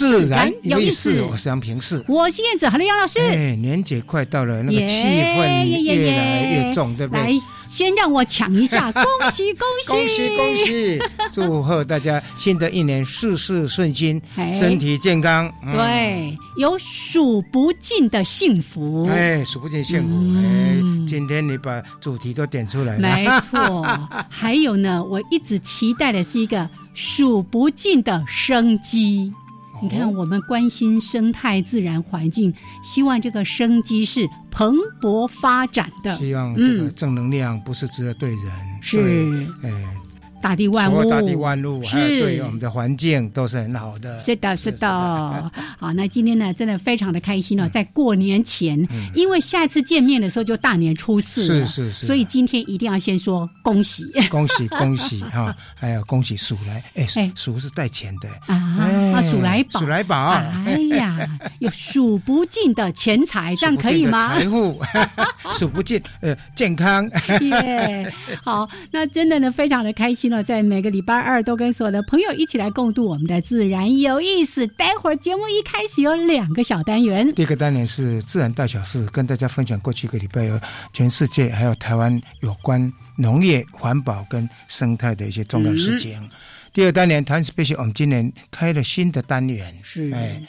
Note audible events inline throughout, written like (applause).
自然有意思。我是杨平世，我是燕子，Hello，杨老师。哎，年节快到了，那个气氛越来越重，对不对？先让我抢一下，(laughs) 恭喜恭喜恭喜恭喜！祝贺大家新的一年事事顺心，身体健康。对，有数不尽的幸福。哎，数不尽幸福。哎，今天你把主题都点出来了。没错。(laughs) 还有呢，我一直期待的是一个数不尽的生机。你看，我们关心生态自然环境，希望这个生机是蓬勃发展的。希望这个正能量不是只有对人，是，哎。大地万物，大地万物，还有对我们的环境都是很好的。是的，是的。好，那今天呢，真的非常的开心哦，在过年前，因为下一次见面的时候就大年初四是是是。所以今天一定要先说恭喜，恭喜 (laughs) 恭喜哈！还有恭喜鼠来，哎，鼠是带钱的啊，鼠来宝，鼠来宝。哎呀，(laughs) 有数不尽的钱财，这样可以吗？财富 (laughs) 数不尽，呃，健康。耶，(laughs) 好，那真的呢，非常的开心。了在每个礼拜二都跟所有的朋友一起来共度我们的自然有意思。待会儿节目一开始有两个小单元，第一个单元是自然大小事，跟大家分享过去一个礼拜有全世界还有台湾有关农业、环保跟生态的一些重要事情。第二单元谈 special，我们今年开了新的单元，是哎。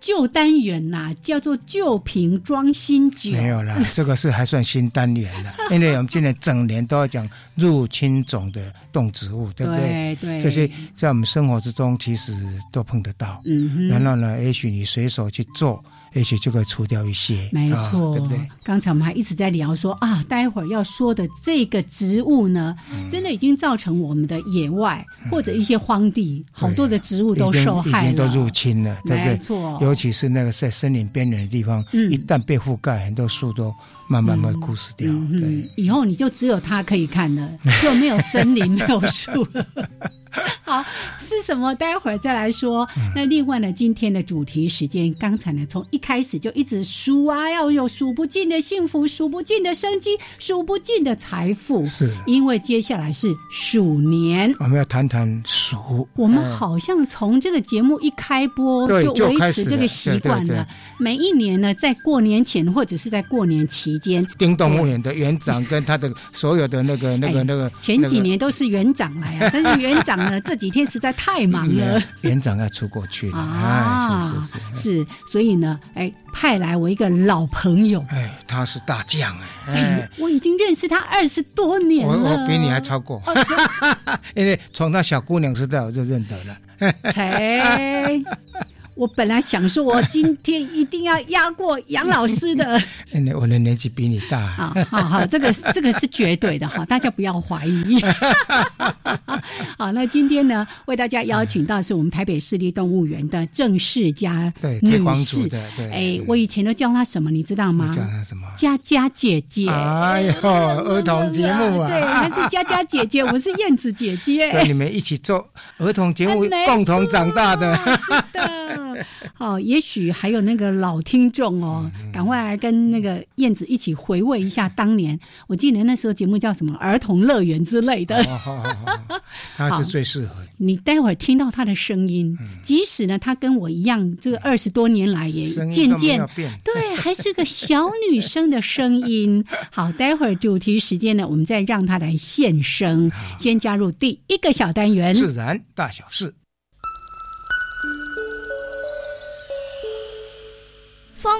旧单元呐，叫做旧瓶装新酒。没有啦，(laughs) 这个是还算新单元了，因为我们今年整年都要讲入侵种的动植物，对不对？对，这些在我们生活之中其实都碰得到。嗯哼，然后呢，也许你随手去做。而且就可以除掉一些，没错，对不对？刚才我们还一直在聊说啊，待会儿要说的这个植物呢，真的已经造成我们的野外或者一些荒地好多的植物都受害了，都入侵了，对不对？没错，尤其是那个在森林边缘的地方，一旦被覆盖，很多树都慢慢慢枯死掉。嗯，以后你就只有它可以看了，就没有森林，没有树了。(laughs) (laughs) 好，是什么？待会儿再来说。那另外呢，今天的主题时间，刚才呢从一开始就一直数啊，要有数不尽的幸福，数不尽的生机，数不尽的财富。是，因为接下来是鼠年，我们要谈谈鼠。我们好像从这个节目一开播就维持这个习惯了。每一年呢，在过年前或者是在过年期间，丁动物园的园长跟他的所有的那个那个那个，前几年都是园长来啊，但是园长呢。(laughs) 这几天实在太忙了，园长要出国去了啊！是是是是，所以呢，哎，派来我一个老朋友，哎，他是大将哎，哎，我已经认识他二十多年了，我我比你还超过，(laughs) 因为从他小姑娘时代我就认得了，才。我本来想说，我今天一定要压过杨老师的。(laughs) 我的年纪比你大。啊好好，这个这个是绝对的哈，大家不要怀疑。(laughs) (laughs) 好，那今天呢，为大家邀请到是我们台北市立动物园的郑世佳女士。对，哎，我以前都叫她什么，你知道吗？叫她什么？佳佳姐姐。哎呦，儿童节目啊！对，她是佳佳姐姐，我是燕子姐姐。所以你们一起做儿童节目，共同长大的。是的。好，(laughs) 也许还有那个老听众哦，赶快来跟那个燕子一起回味一下当年。我记得那时候节目叫什么《儿童乐园》之类的，(laughs) 他是最适合。你待会儿听到他的声音，即使呢他跟我一样，这个二十多年来也渐渐 (laughs) 对，还是个小女生的声音。好，待会儿主题时间呢，我们再让他来现身。先加入第一个小单元：自然大小事。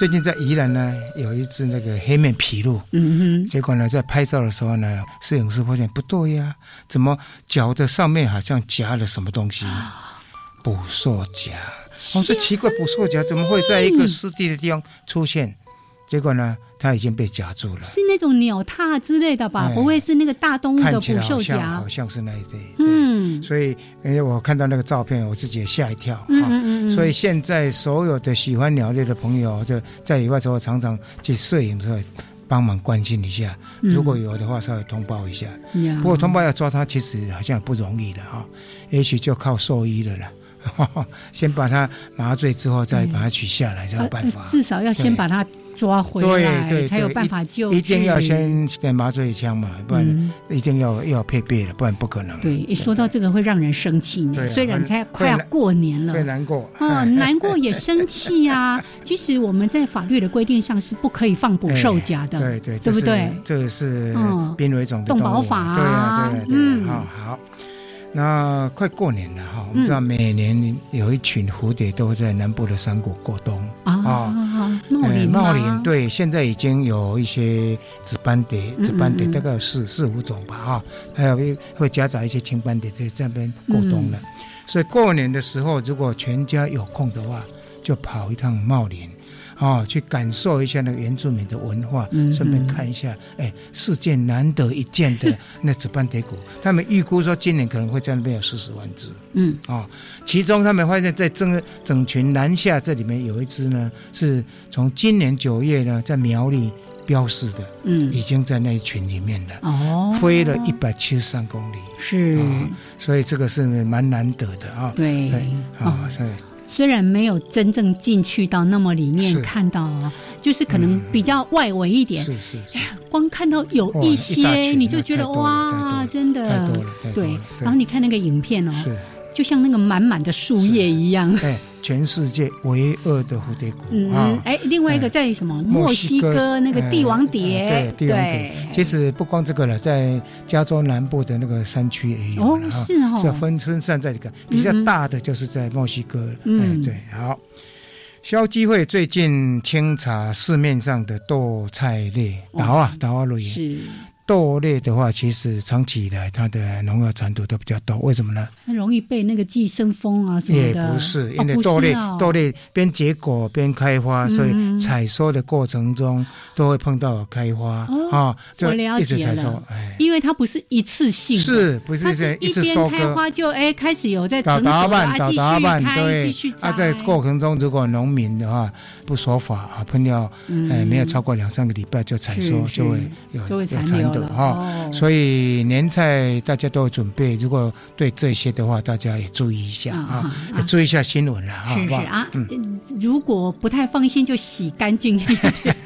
最近在宜兰呢，有一只那个黑面琵鹭，嗯哼结果呢，在拍照的时候呢，摄影师发现不对呀、怎么脚的上面好像夹了什么东西？捕兽夹。我说奇怪，捕兽夹怎么会在一个湿地的地方出现？结果呢，它已经被夹住了，，是那种鸟踏之类的吧？哎不会是那个大动物的捕兽来好像夹好？像是那一对。嗯所以因为我看到那个照片，我自己也吓一跳哈。嗯嗯嗯，所以现在所有的喜欢鸟类的朋友，就在野外的时候常常去摄影的时候，帮忙关心一下，嗯如果有的话稍微通报一下。呀不过通报要抓它，其实好像也不容易的哈，也许就靠兽医了啦。(laughs) 先把它麻醉之后，再把它取下来才有办法呃。至少要先把它抓回来，对对才有办法救治。一定要先给麻醉枪嘛，不然嗯一定要要配备了，不然不可能。对，一说到这个会让人生气虽然才快要过年了会。难过。哦，难过也生气啊、(laughs) 其实我我们在法律的规定上是不可以放捕兽夹的，对对，对不对？这个是嗯濒危种的动动物保法啊对啊对嗯呀。好好，那快过年了哈，我们知道每年有一群蝴蝶都会在南部的山谷过冬。啊，茂呃林茂林，对，现在已经有一些紫斑蝶，嗯紫斑蝶大概有四四五种吧哈，还有一会夹杂一些青斑蝶在这边过冬了。嗯所以过年的时候，如果全家有空的话，就跑一趟茂林。哦，去感受一下那个原住民的文化，嗯顺便嗯看一下，哎，世界难得一见的 (laughs) 那紫斑蝶谷，他们预估说今年可能会在那边有四十万只。嗯。哦，其中他们发现，在整整群南下这里面有一只呢，是从今年九月呢在苗栗标示的，嗯。已经在那一群里面了，哦，飞了一百七十三公里，是，啊所以这个是蛮难得的啊。对。啊，所以虽然没有真正进去到那么里面看到啊，就是可能比较外围一点，是是是，光看到有一些，群你就觉得哇，真的。对然后你看那个影片哦，是，就像那个满满的树叶一样。哎，全世界唯二的蝴蝶谷嗯啊，。哎，另外一个哎。在什么？墨西哥那个帝王蝶，哎对帝王蝶，其实不光这个了，在加州南部的那个山区也有哦是哦。是分分散在这个比较大的，就是在墨西哥。嗯。哎，对，好。消基会最近清查市面上的豆菜类，哦豆啊豆啊类，是豆类的话，其实长期以来它的农药残毒都比较多，为什么呢？很容易被那个寄生蜂啊什么的也。不是，哦因为豆类、哦豆类边结果边开花，所以嗯。采收的过程中都会碰到开花哦啊，就一直采收，哎，因为它不是一次性，是不是它是一一边次收花就哎开始有在成打打扮，熟了啊，继续开，继对续，摘。啊，在过程中如果农民的话不守法啊，喷药，嗯。哎，没有超过两三个礼拜就采收，就会有残留了哈。哦。所以年菜大家都有准备，如果对这些的话，大家也注意一下啊也注意一下新闻了，好不好？是是啊，嗯，如果不太放心，就洗干净。一点。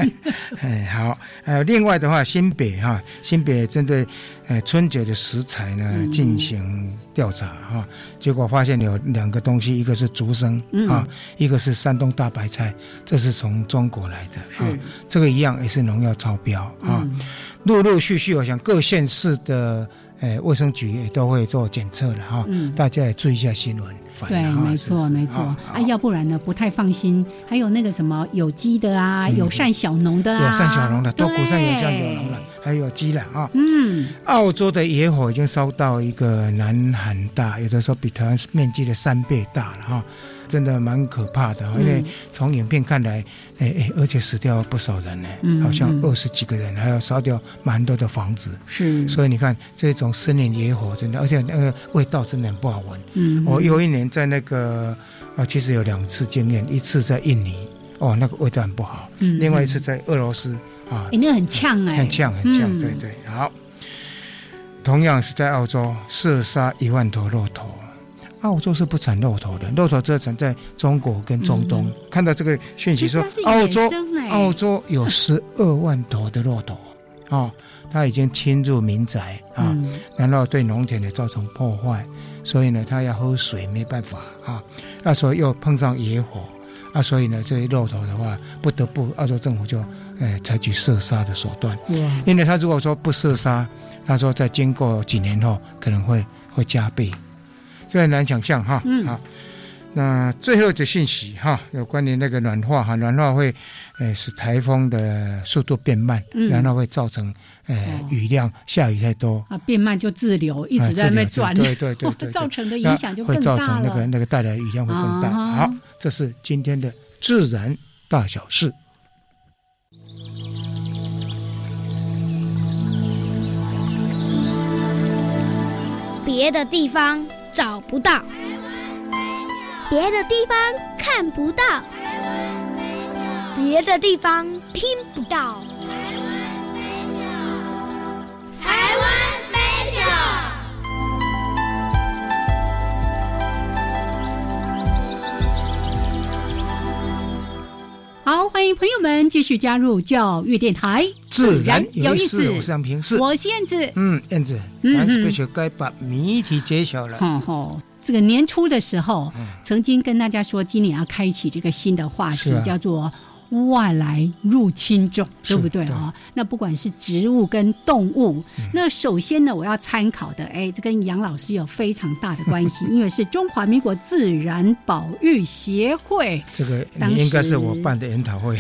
哎，好，还有另外的话，新北哈，新北针对呃春节的食材呢嗯。进行调查哈，结果发现有两个东西，一个是竹笙嗯。啊，一个是山东大白菜，这是从中国来的啊是，这个一样也是农药超标啊，嗯陆陆续续，我想各县市的。诶，卫生局也都会做检测了哈，嗯大家也注意一下新闻。对，没错，没错啊，要不然呢不太放心。还有那个什么有机的啊，友善小农的啊，友善小农的，都鼓山友善小对农了，还有鸡了啊。嗯，澳洲的野火已经烧到一个南韩大，有的时候比台湾面积的三倍大了哈，真的蛮可怕的。因为从影片看来，哎哎，而且死掉不少人呢，嗯好像嗯二十几个人，还要烧掉蛮多的房子。是，所以你看这种森林野火，真的，而且那个味道真的很不好闻。嗯，我有一年在那个啊，其实有两次经验，一次在印尼，哦，那个味道很不好；嗯另外一次在俄罗斯啊哎，，那个很呛哎，很呛很呛，嗯对对。好，同样是在澳洲射杀一万头骆驼。澳洲是不产骆驼的，骆驼只产在中国跟中东。嗯看到这个讯息说澳洲澳洲有 (laughs) 十二万头的骆驼，哦，它已经侵入民宅啊，嗯。然后对农田也造成破坏，所以呢，它要喝水没办法啊，那时候又碰上野火啊，所以呢，这些骆驼的话，不得不澳洲政府就呃采取射杀的手段，哇，因为他如果说不射杀，他说在经过几年后可能会会加倍，这很难想象哈。嗯好，那最后一则信息哈，有关于那个暖化哈，暖化会呃使台风的速度变慢，嗯然后会造成呃哦雨量下雨太多。啊，变慢就滞留，一直在那边转，啊对对对 (laughs) 对对造成的影响就会更大造成那个了。那个带来的雨量会更大。啊好，这是今天的自然大小事。别的地方找不到，别的地方看不到，别的地方听不到。台湾 special。好，欢迎朋友们继续加入教育电台，自然有有意意思，我思。是杨平是。我是燕子，嗯，燕子，嗯咱是嗯必须该把谜题揭晓了。吼吼，这个年初的时候，嗯曾经跟大家说，今年要开启这个新的话题，啊叫做外来入侵种，是对不对对啊？那不管是植物跟动物，嗯那首先呢，我要参考的，哎，这跟杨老师有非常大的关系，(laughs) 因为是中华民国自然保育协会。这个应该是我办的研讨会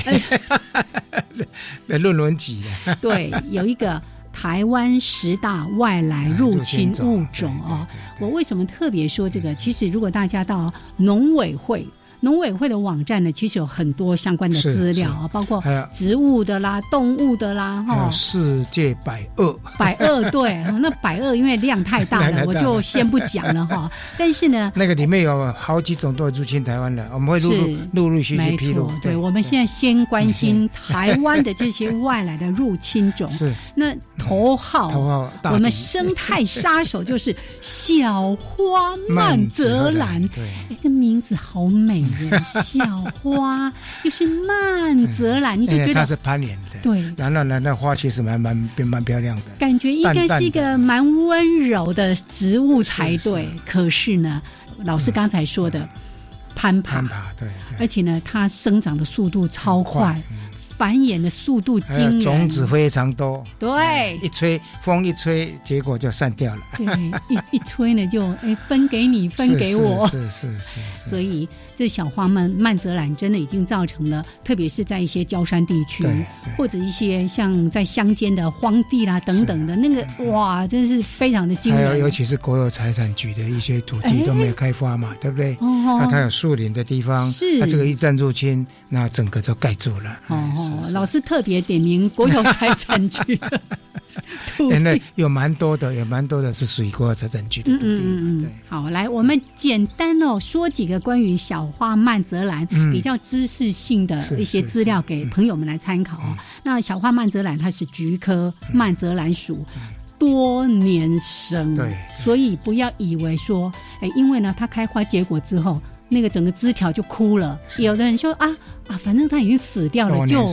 (laughs) 论文集的。对，有一个台湾十大外来入侵物种哦。我为什么特别说这个？其实如果大家到农委会。农委会的网站呢，其实有很多相关的资料啊，包括植物的啦、动物的啦，哈世界百恶，百恶对，(laughs) 哦那百恶因为量太大了，我就先不讲了哈。(laughs) 但是呢，那个里面有好几种都入侵台湾的，我们会陆陆是陆陆续续没披露错。，对，我们现在先关心台湾的这些外来的入侵种。(laughs) 是那头号头号我们生态杀手就是小花曼泽兰。对，哎，这名字好美耶！(laughs) 小花又是慢泽兰，你就觉得它是攀岩的，对，然后呢，那花其实蛮蛮蛮蛮漂亮的。感觉应该是一个蛮温柔的植物才对是。可是呢，老师刚才说的攀爬攀，爬，对，对而且呢，它生长的速度超快，嗯繁衍的速度惊人。种子非常多，对一吹风一吹，结果就散掉了。对，一一吹呢就哎分给你，分给我。(laughs) 是是是，所以这小花曼曼泽兰真的已经造成了，特别是在一些郊山地区或者一些像在乡间的荒地啦等等的那个，哇，真是非常的惊还有人。尤其是国有财产局的一些土哎地都没有开发嘛，对不对？哦那它有树林的地方，是它这个一旦入侵，那整个就盖住了。哦老师特别点名国有财产局的 (laughs) 土哎那地。有蛮多的，有蛮多的是属于国有财产局的嗯土地。嗯嗯嗯，，好，来，我们简单哦说几个关于小花曼泽兰、嗯。比较知识性的一些资料给朋友们来参考啊。那小花曼泽兰它是菊科曼泽兰属。多年生，嗯对。所以不要以为说，哎，因为呢，它开花结果之后，那个整个枝条就枯了。有的人说啊啊，反正它已经死掉了，就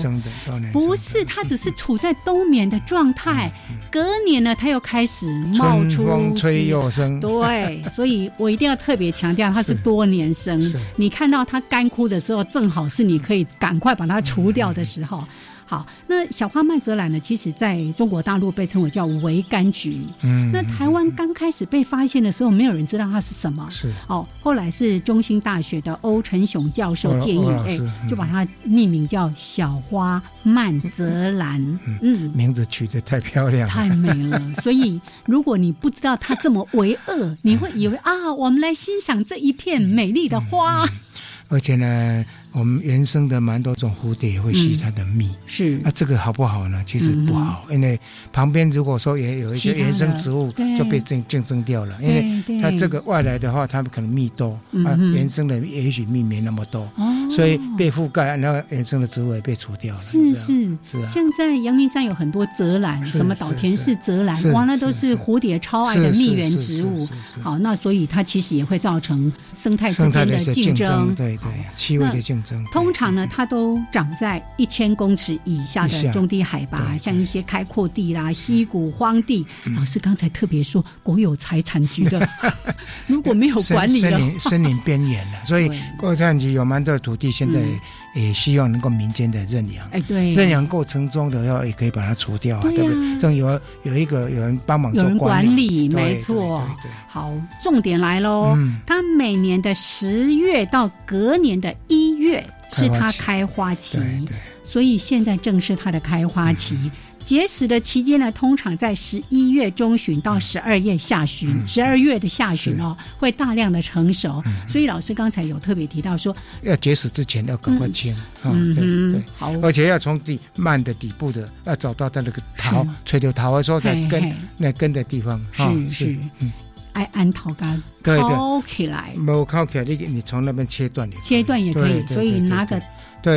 不是，它只是处在冬眠的状态，隔年呢，它又开始冒出风吹又生。(laughs) 对，所以我一定要特别强调，它是是多年生。你看到它干枯的时候，正好是你可以赶快把它除掉的时候。好，那小花曼哲兰呢，其实在中国大陆被称为叫维柑橘。嗯那台湾刚开始被发现的时候，没有人知道它是什么。是哦，后来是中兴大学的欧成雄教授建议，哎就把它命名叫小花曼泽兰。嗯，名字取得太漂亮了。太美了，(laughs) 所以如果你不知道它这么为恶，你会以为啊，我们来欣赏这一片美丽的花。而且呢，我们原生的蛮多种蝴蝶也会吸它的蜜。是。那、这个好不好呢？其实不好，因为旁边如果说也有一些原生植物就被竞竞争掉了，因为它这个外来的话，它们可能蜜多，啊，原生的也许蜜没那么多，哦。所以被覆盖，然后原生的植物也被除掉了。是是。是啊。像在阳明山有很多泽兰，什么岛田式泽兰，哇，那都是蝴蝶超爱的蜜源植物。好，那所以它其实也会造成生态之间的竞竞争。对对，气味的竞竞争。通常呢，它都长在一千公尺以下的中低海拔，像一些开阔地啦、溪谷、荒地。老师刚才特别说，国有财产局的 (laughs) 如果没有管理的森林森林边缘了，所以国有财产局有蛮多土地，现在嗯也希望能够民间的认养。哎，对，认养过程中的话，也可以把它除掉啊，对不对？这样有有一个有人帮忙做管理，没错。好，重点来喽！嗯它每年的十月到隔年的一月是它开开花期，所以现在正是它的开花期。结实的期间呢，通常在十一月中旬到十二月下旬，嗯。十二、月的下旬哦，会大量的成熟。所以老师刚才有特别提到说，要结石之前要赶快清啊，对对，。好，而且要从底慢的底部的，要找到它那个桃是垂柳桃的时候，在根那根的地方啊是是，爱安桃干对对。掏起来，没靠起来，你你从那边切断也可以。切断也可以所以拿个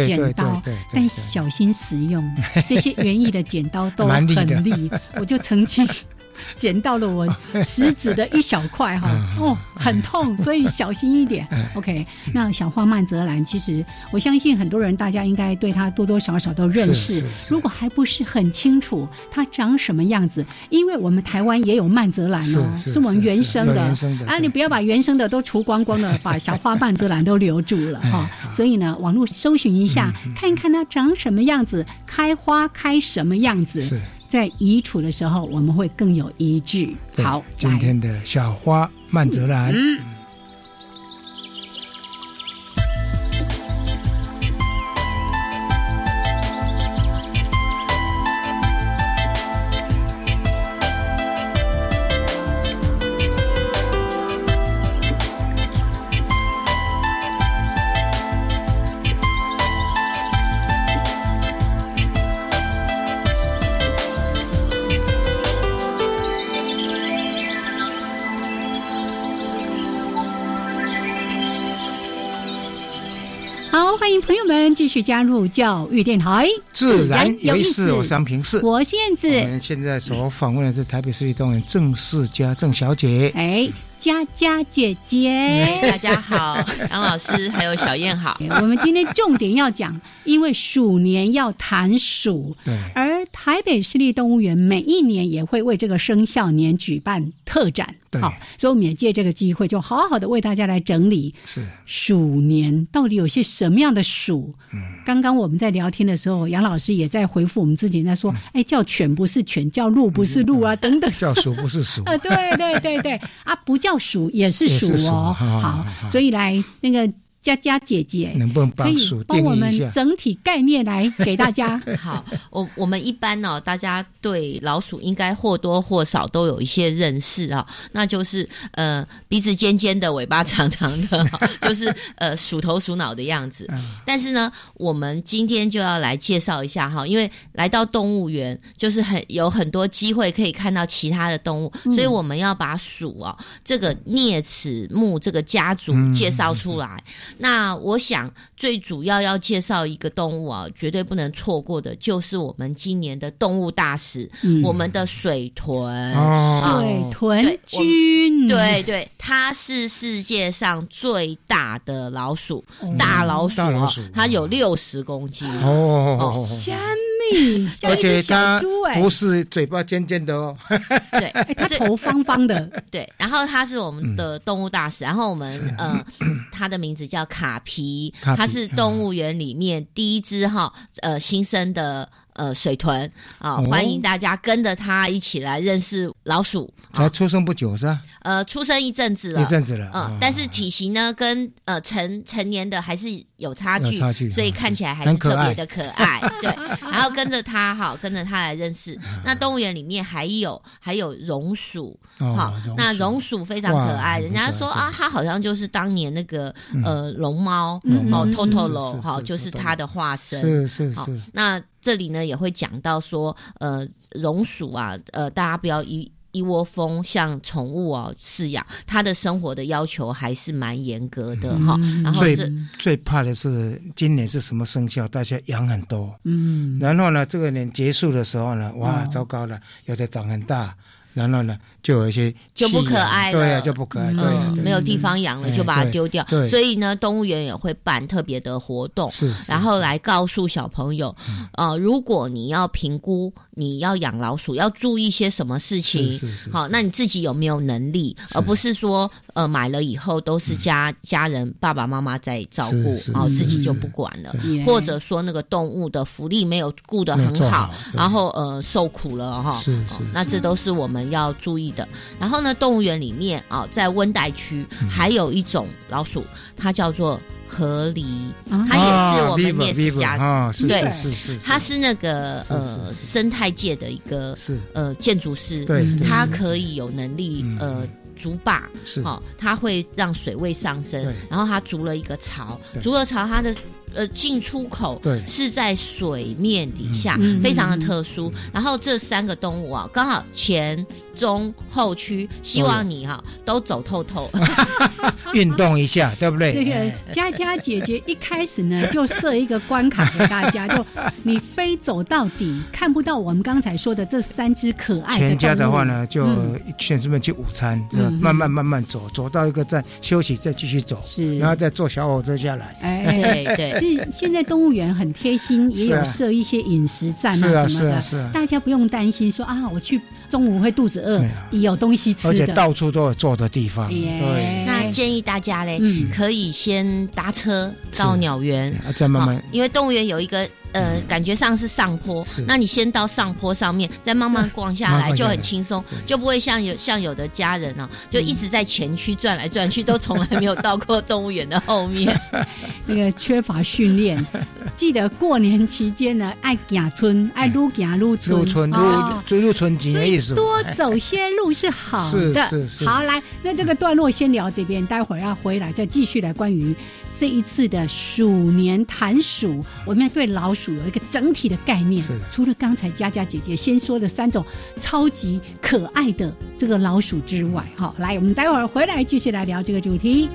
剪刀但对小心使用。(laughs) 这些园艺的剪刀都很利，我就曾经 (laughs) 剪到了我食指的一小块哈，嗯。哦，很痛，所以小心一点。OK，那小花曼泽兰，其实我相信很多人大家应该对它多多少少都认识。如果还不是很清楚它长什么样子，因为我们台湾也有曼泽兰哦，是是我们原生的。啊，你不要把原生的都除光光了，把小花曼泽兰都留住了哈。(laughs) 所以呢，网络搜寻一下，看一看它长什么样子，开花开什么样子，是在移除的时候我们会更有依据。好，今天的小花曼泽兰，朋友们继续加入教育电台，自然有意思思，我是杨平是。我现我在们现在所访问的是台北市立动物园郑世佳郑小姐。哎，佳佳姐姐。(laughs) 大家好，杨老师还有小燕好。(laughs) 我们今天重点要讲，因为鼠年要谈鼠，对，而台北市立动物园每一年也会为这个生肖年举办特展，对好，所以我们也借这个机会，就好好的为大家来整理是鼠年到底有些什么样的鼠。嗯刚刚我们在聊天的时候，杨老师也在回复我们自己在嗯说，哎，叫犬不是犬，叫鹿不是鹿啊，等等。叫鼠不是鼠。(laughs) 啊，对对对对啊，不叫鼠也是鼠鼠哦。好，所以来那个佳佳姐姐，能不能可以帮鼠帮我们定一下？整体概念来给大家？(laughs) 好，我我们一般呢、大家对老鼠应该或多或少都有一些认识啊、那就是呃鼻子尖尖的，尾巴长长的，哈 (laughs) 就是呃鼠头鼠脑的样子。但是呢，我们今天就要来介绍一下哈，因为来到动物园，就是很有很多机会可以看到其他的动物，所以我们要把鼠哦这个啮齿目这个家族介绍出来。那我想最主要要介绍一个动物啊，绝对不能错过的，就是我们今年的动物大使，嗯我们的水豚。哦水豚君，对对，它是世界上最大的老鼠，哦大老鼠啊老鼠，它有六十公斤。哦，虾而一只小且它猪哎、不是嘴巴尖尖的哦，对，(laughs) 哎，它这头方方的，(laughs) 对，然后它是我们的动物大使，然后我们呃，它的名字叫卡皮，卡皮它是动物园里面第一只哈呃新生的呃水豚啊、哦欢迎大家跟着他一起来认识老鼠。才出生不久是吧？呃，出生一阵子了，一阵子了，嗯哦，但是体型呢，跟呃成成年的还是有差距，差距嗯所以看起来还是特别的可爱。(laughs) 对，然后跟着他哈，跟着他来认识。那动物园里面还有还有榕鼠，哦好，那榕榕鼠非常可爱，人家说啊，它好像就是当年那个呃龙猫嗯哦，Totoro 是哈，就是它的化身。是是是，，那这里呢也会讲到说，呃，榕鼠啊，呃，大家不要一一窝蜂像宠物哦饲养，它的生活的要求还是蛮严格的哈、然后最最怕的是今年是什么生肖？大家养很多，嗯，然后呢，这个年结束的时候呢，哇，哦。糟糕了，有的长很大，然后呢，就有一些就不可爱了。对呀、就不可爱，对呀、嗯，对没有地方养了，哎就把它丢掉。对。所以呢，动物园也会办特别的活动，是，是。然后来告诉小朋友，嗯。呃，如果你要评估你要养老鼠，要注意些什么事情。是是是好，那你自己有没有能力，是。而不是说呃买了以后都是家、家人爸爸妈妈在照顾是是，然后自己就不管了，对。或者说那个动物的福利没有顾得很好好，然后呃受苦了哈。是是哦那这都是我们要注意的。然后呢，动物园里面啊、在温带区嗯。还有一种老鼠，它叫做河狸，啊。它也是我们啮齿家啊，对是是是，它是那个呃生态界的一个呃建筑师，它可以有能力嗯。呃筑坝，是。哦，它会让水位上升，然后它筑了一个槽，对。筑了巢，它的呃进出口对是在水面底下，嗯非常的特殊。然后这三个动物啊，刚好前中后区，希望你哈、都走透透。(laughs) 运动一下，对不对？这个哎佳佳姐姐一开始呢，(laughs) 就设一个关卡给大家，(laughs) 就你非走到底，看不到我们刚才说的这三只可爱的全家的话呢，就嗯选这边去午餐，嗯慢慢慢慢走，走到一个站休息，再继续走，是，然后再坐小火车下来。哎。对对，这现在动物园很贴心，也有设一些饮食站啊什么的，是啊是啊。大家不用担心说啊，我去中午会肚子饿有，有东西吃而且的。到处都有坐的地方，对，那建议大家嘞，嗯。可以先搭车到鸟园。啊再慢慢哦因为动物园有一个呃，感觉上是上坡，那你先到上坡上面，再慢慢逛下来，就很轻松，就不会像有像有的家人哦，就一直在前区转来转去，都从来没有到过动物园的后面。(laughs) 那个缺乏训练，(laughs) 记得过年期间呢，爱行村，爱撸行撸村，入村哦。入入村景的意思。多走些路是好的。是是是。好，来，那这个段落先聊这边，待会儿要回来再继续来关于这一次的鼠年谈鼠，我们要对老鼠有一个整体的概念是。除了刚才佳佳姐姐先说的三种超级可爱的这个老鼠之外，哈，来，我们待会儿回来继续来聊这个主题。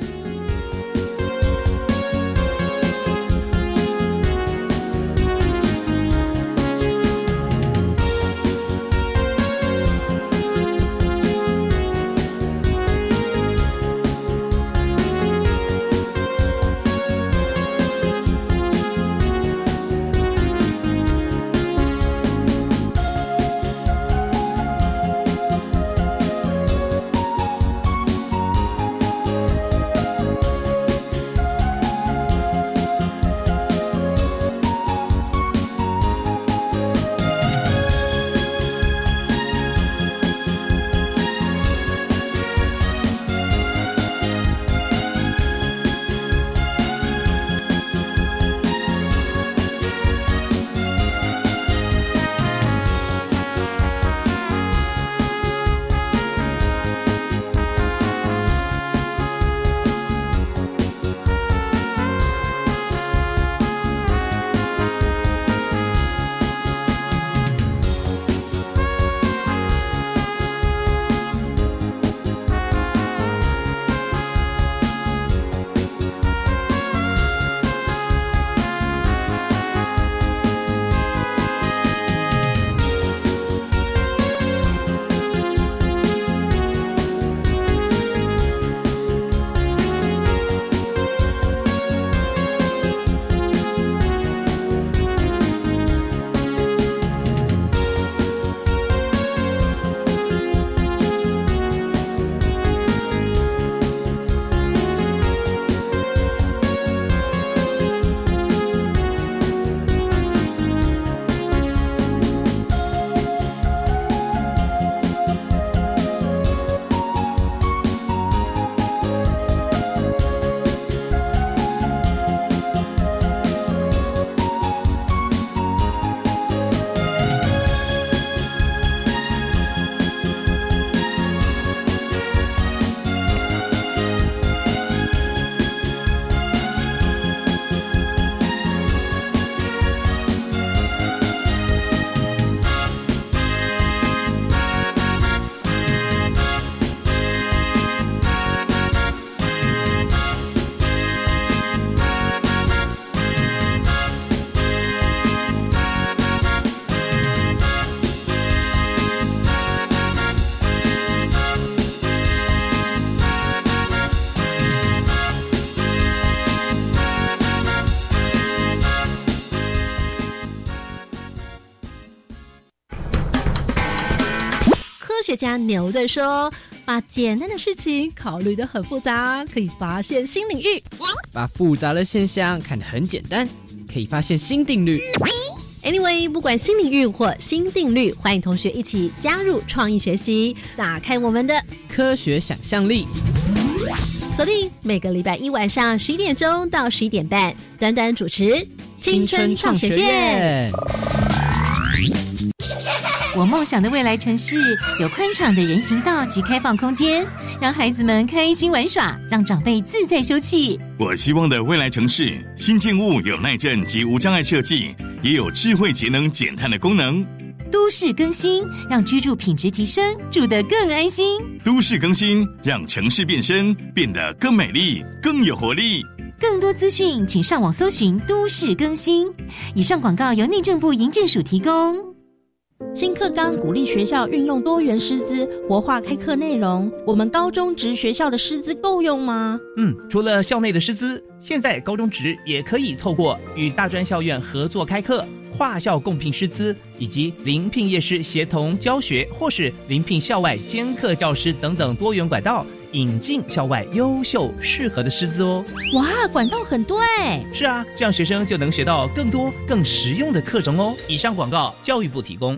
家牛顿说：“把简单的事情考虑的很复杂，可以发现新领域；把复杂的现象看得很简单，可以发现新定律。” Anyway，不管新领域或新定律，欢迎同学一起加入创意学习，打开我们的科学想象力。锁定每个礼拜一晚上十一点钟到十一点半，短短主持《青春创学院》。我梦想的未来城市有宽敞的人行道及开放空间，让孩子们开心玩耍，让长辈自在休憩。我希望的未来城市，新建物有耐震及无障碍设计，也有智慧节能减碳的功能。都市更新，让居住品质提升，住得更安心。都市更新，让城市变身，变得更美丽、更有活力。更多资讯，请上网搜寻“都市更新”。以上广告由内政部营建署提供。新课纲鼓励学校运用多元师资，活化开课内容。我们高中职学校的师资够用吗？嗯，除了校内的师资，现在高中职也可以透过与大专校院合作开课、跨校共聘师资，以及临聘业师协同教学，或是临聘校外兼课教师等等多元管道，引进校外优秀适合的师资哦。哇，管道很多哎！是啊，这样学生就能学到更多更实用的课程哦。以上广告，教育部提供。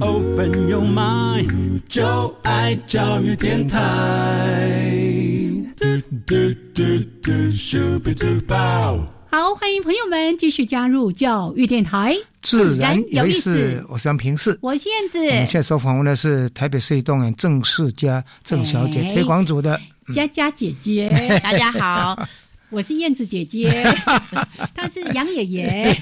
Open your mind，就爱教育电台。好，欢迎朋友们继续加入教育电台，自然有意思。我是杨平视，我是燕子。我们现在所访问的是台北市立动物园郑世佳郑小姐推广组的佳佳姐姐。(laughs) 大家好。我是燕子姐姐，(laughs) 他是杨爷爷，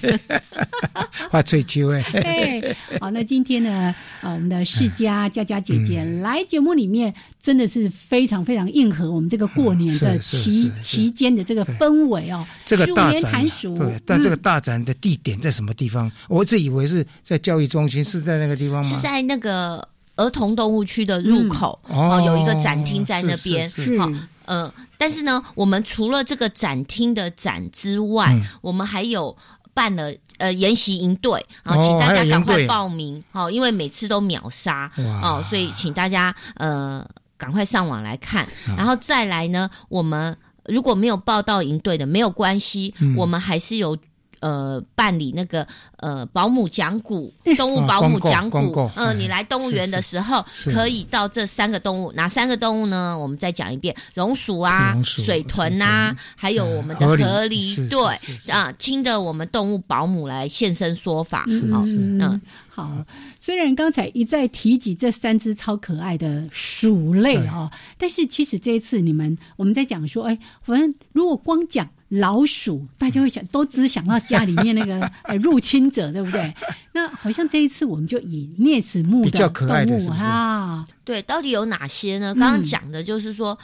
(laughs) 画追求哎。对，好，那今天呢，呃，我们的世家佳佳姐姐来节目里面，真的是非常非常应和我们这个过年的期期间的这个氛围哦。这个大展，对，但这个大展的地点在什么地方？我一直以为是在教育中心，是在那个地方吗？是在那个儿童动物区的入口哦，有一个展厅在那边，是。嗯，但是呢，我们除了这个展厅的展之外，我们还有办了呃研习营队啊，请大家赶快报名哦，因为每次都秒杀哦，所以请大家呃赶快上网来看，然后再来呢，我们如果没有报到营队的没有关系，我们还是有。呃，办理那个呃保姆讲古，动物保姆讲古，嗯，你来动物园的时候，可以到这三个动物，哪三个动物呢？我们再讲一遍：榕鼠啊，水豚呐，还有我们的河狸，对啊，听的我们动物保姆来现身说法，好，嗯，好。虽然刚才一再提及这三只超可爱的鼠类啊，但是其实这一次你们我们在讲说，哎，反正如果光讲。老鼠，大家会想都只想到家里面那个入侵者，对不对？(laughs) 那好像这一次我们就以啮齿目的动物哈，对，到底有哪些呢？刚刚讲的就是说。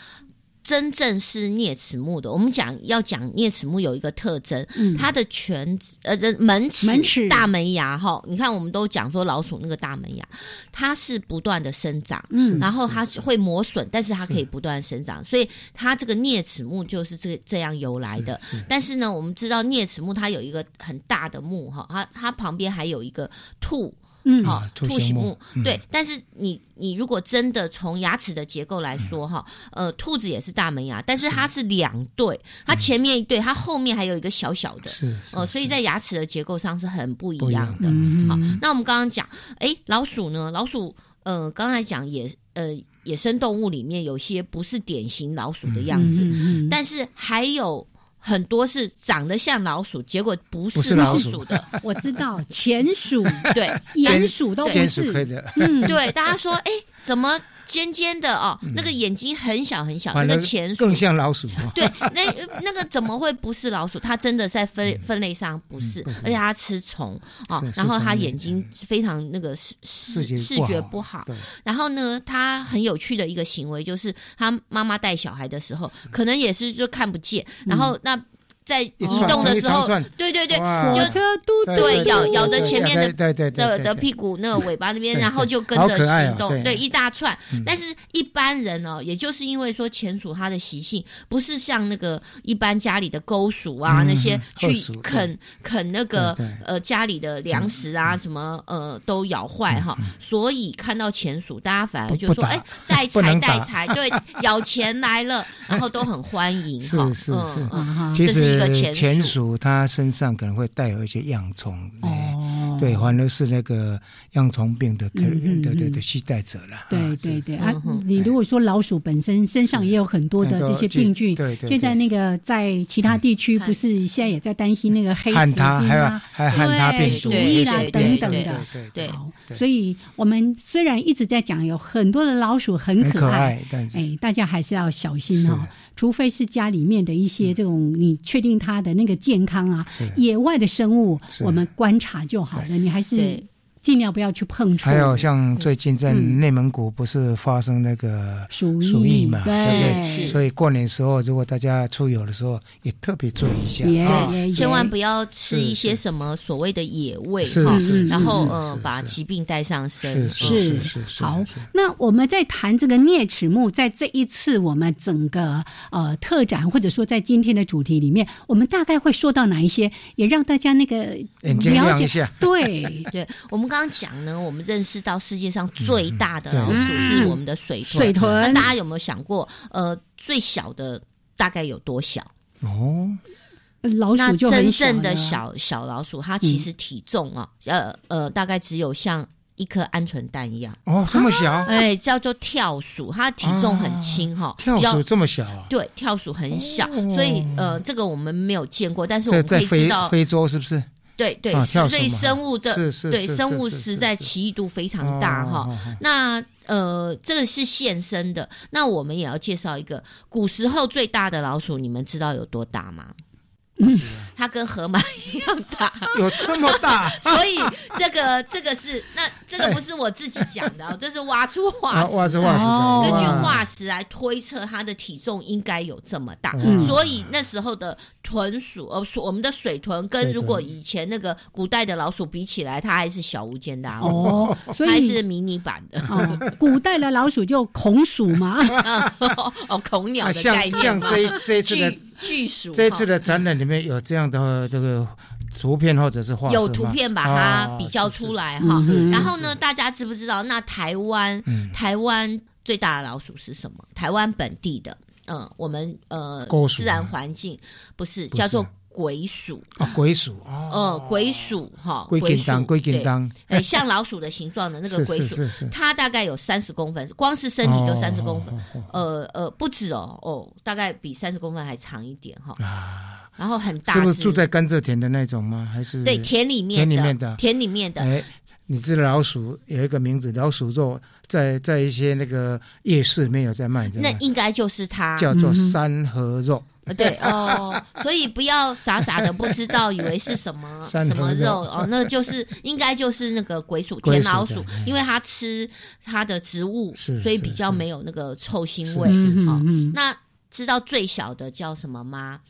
真正是啮齿目的，我们讲要讲啮齿目有一个特征，它的全呃门齿大门牙哈，你看我们都讲说老鼠那个大门牙，它是不断的生长，嗯，然后它是会磨损，但是它可以不断生长，所以它这个啮齿目就是这这样由来的。但是呢，我们知道啮齿目它有一个很大的目哈，它它旁边还有一个兔。嗯，好，兔形目对，但是你你如果真的从牙齿的结构来说哈，呃，兔子也是大门牙，但是它是。两对，它前面一对，它后面还有一个小小的，是，呃，所以在牙齿的结构上是很不一样的。好，那我们刚刚讲，哎，老鼠呢？老鼠，呃，刚才讲野呃野生动物里面有些不是典型老鼠的样子，但是还有。很多是长得像老鼠，结果不是老鼠的。(laughs) 我知道，钱鼠对，(laughs) 鼹鼠都不是。嗯，对，大家说，哎，怎么尖尖的哦，那个眼睛很小很小，那个钱更像老鼠。哦 (laughs) 对，那那个怎么会不是老鼠？它真的在分分类上不是，而且它吃虫哦，然后它眼睛非常那个视视觉视觉不好。然后呢，它很有趣的一个行为就是，它妈妈带小孩的时候，可能也是就看不见，然后那。在移动的时候对对对，就对对咬咬着前面的的的屁股那个尾巴那边，然后就跟着行动，对。对一大串嗯。但是一般人哦，也就是因为说钱鼠它的习性不是像那个一般家里的钩鼠啊嗯那些去啃啃那个呃家里的粮食啊什么呃都咬坏哈，所以看到钱鼠，大家反而就说哎带 (laughs) 财带财，对，咬钱来了，然后都很欢迎 (laughs) 是哈，是是嗯嗯，其这是一个实钱钱鼠。它身上可能会带有一些恙虫，哎哦对，反而是那个恙虫病的可嗯嗯嗯。的的的携带者了。对啊对对啊！你如果说老鼠本身身上也有很多的这些病菌，对对对。现在那个在其他地区不是现在也在担心那个黑死汉他还有病啊，还汉他对病鼠疫啦等等的。对对好，对所以我们虽然一直在讲有很多的老鼠很很可爱爱，但是哎，大家还是要小心哦、除非是家里面的一些这种你确定它的那个健康啊是，野外的生物我们观察就好你还是尽量不要去碰触。还有像最近在嗯内蒙古不是发生那个鼠鼠疫嘛，对对不对？所以过年时候如果大家出游的时候，也特别注意一下也啊。也千万不要吃一些什么所谓的野味哈是是，然后呃把疾病带上身。是嗯是是是好。那我们在谈这个啮齿目，在这一次我们整个呃特展，或者说在今天的主题里面，我们大概会说到哪一些，也让大家那个了解一下。对，(laughs) 对我们刚刚讲呢，我们认识到世界上最大的嗯老鼠是我们的水豚。水豚那大家有没有想过，呃，最小的大概有多小？哦，那老鼠就很真正的小小老鼠，它其实体重啊，呃呃，大概只有像一颗鹌鹑蛋一样。哦，这么小，哎，叫做跳鼠，它体重很轻哈，跳鼠这么小啊？对，跳鼠很小，哦所以呃，这个我们没有见过，但是我们可以知道，非洲是不是？对对，所以生物的对生物实在奇异度非常大哈。那呃，这个是现生的，那我们也要介绍一个古时候最大的老鼠，你们知道有多大吗？它跟河马一样大，有这么大？(laughs) 所以这个这个是那这个不是我自己讲的、哦，这是挖出化啊石，挖出化石哦根据化石来推测它的体重应该有这么大，嗯。所以那时候的豚鼠，呃，我们的水豚跟如果以前那个古代的老鼠比起来，它还是小巫见大巫，哦，所以还以是迷你版的。哦，古代的老鼠就孔鼠嘛，(laughs) 哦，孔鸟啊，的概念这这一次的巨巨鼠，这次的展览里面有这样的这个图片或者是画有图片把啊它比较出来哈。然后呢，大家知不知道那台湾嗯。台湾最大的老鼠是什么？台湾本地的，嗯，我们呃自然环境不是叫做鬼鼠，啊，鬼鼠。哦，呃，鬼鼠哈，龟鬼鼠紧当，龟紧对。当，哎，像老鼠的形状的那个 (laughs) 鬼鼠，是是。是，它大概有三十公分，光是身体就三十公分，呃呃，不止哦哦，大概比三十公分还长一点哈，啊，然后很大只是不是住在甘蔗田的那种吗？还是对田里面田里面的？田里面的，哎，你知道老鼠有一个名字，老鼠肉在在一些那个夜市里面有在卖，你知道吗？那应该就是它。叫做山河肉。呃 (laughs) 对哦，所以不要傻傻的不知道，以为是什么 (laughs) 什么肉肉哦，那就是应该就是那个鬼鼠、田老鼠因为它吃它的植物，所以比较是没有那个臭腥味是哦。那知道最小的叫什么吗？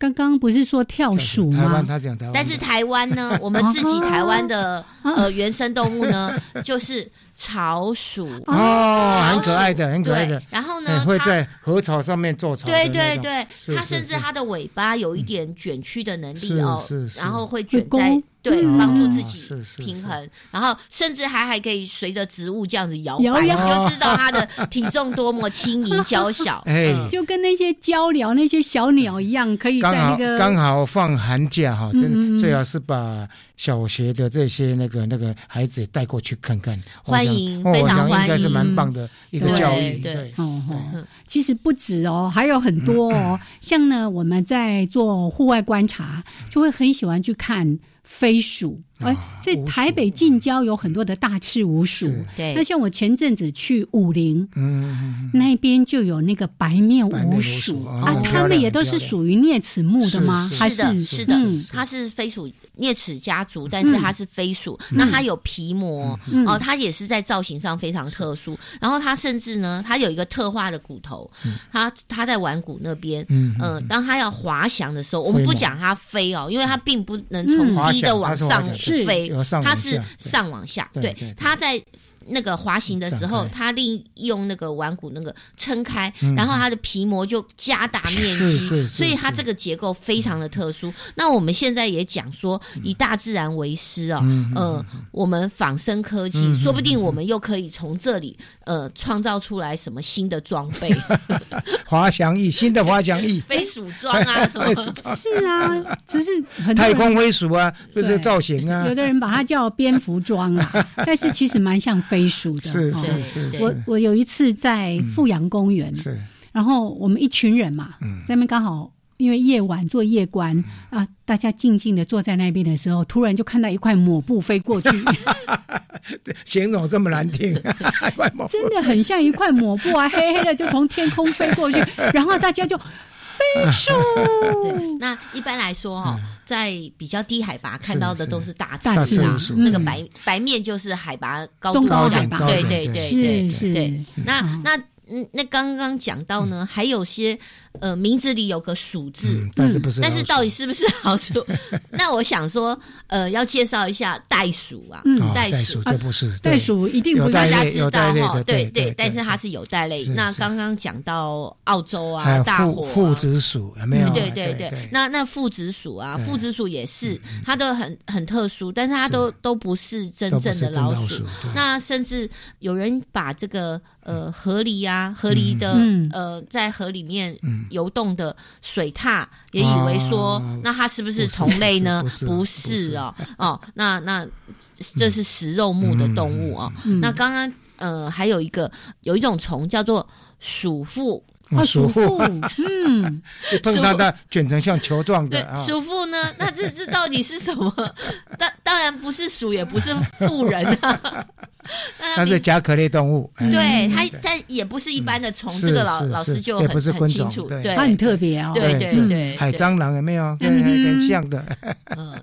刚刚不是说跳鼠台湾吗？他讲台湾，但是台湾呢，(laughs) 我们自己台湾的呃原生动物呢，就是草鼠。哦，很可爱的，很可爱的对。然后哎呢，它会在禾草上面做草对。对对，它甚至它的尾巴有一点卷曲的能力哦是，是然后会卷在对嗯。帮助自己是是是。平衡，然后甚至还还可以随着植物这样子摇摆，摇就知道它的体重多么轻盈娇小。(laughs) 哎。嗯。就跟那些鹪鹩、那些小鸟一样，可以在那个刚好放寒假哈，真嗯嗯嗯。最好是把小学的这些那个那个孩子也带过去看看，我欢迎非常欢迎应该是蛮棒的一个对教育。对对，哦哦，其实不止哦，还有很多哦。像呢，我们在做户外观察，就会很喜欢去看飞鼠。哎，在台北近郊有很多的大赤鼯鼠，对。那像我前阵子去武陵，嗯，那边就有那个白面鼯鼠啊，它们也都是属于啮齿目的吗？是的是？的，它是飞鼠啮齿家族，但是它是飞鼠，那它有皮膜哦，它也是在造型上非常特殊。然后它甚至呢，它有一个特化的骨头，它它在腕骨那边，嗯，当它要滑翔的时候，我们不讲它飞哦，因为它并不能从低的往上飞，它是上往下，对，它在。那个滑行的时候，它利用那个腕骨那个撑开，然后它的皮膜就加大面积，所以它这个结构非常的特殊。那我们现在也讲说，以大自然为师哦，呃，我们仿生科技，说不定我们又可以从这里呃创造出来什么新的装备，(laughs) 滑翔翼，新的滑翔翼，(laughs) 飞鼠装啊，(laughs) 是啊，就是很太空飞鼠啊，就是造型啊。有的人把它叫蝙蝠装啊，但是其实蛮像。飞鼠的，是是是。我我有一次在富阳公园，是，然后我们一群人嘛，在那边刚好因为夜晚做夜观啊，大家静静的坐在那边的时候，突然就看到一块抹布飞过去，(laughs) 形容这么难听，(laughs) 真的很像一块抹布啊，黑黑的就从天空飞过去，然后大家就。(laughs) 对，那一般来说哈，在比较低海拔看到的都是大赤啊，那个白白面就是海拔高度高海拔，对对对。对是对，那那。嗯，那刚刚讲到呢，还有些呃名字里有个“鼠”字，但是不是？但是到底是不是老鼠？(laughs) 那我想说，呃，要介绍一下袋鼠啊，袋鼠。这不是袋鼠，一定不是大家知道哈，对对，但是它是有袋类。那刚刚讲到澳洲啊，大火父子鼠有没有？对对对，那那父子鼠啊，父子鼠也是，它都很很特殊，但是它都都不是真正的老鼠。那甚至有人把这个呃河狸啊。河狸的呃，在河里面游动的水獭，也以为说，那它是不是同类呢？不是哦，哦，那那这是食肉目的动物哦。那刚刚呃，还有一个有一种虫叫做鼠妇。啊，鼠妇，嗯，(laughs) 碰到它卷成像球状的。鼠妇呢？那这这到底是什么？(laughs) 当当然不是鼠，也不是妇人啊。(laughs) 它是甲壳类动物。对它，但也不是一般的虫。这个老老师就很很清楚，对，它很特别哦。对对对，海蟑螂有没有？跟跟像的。嗯。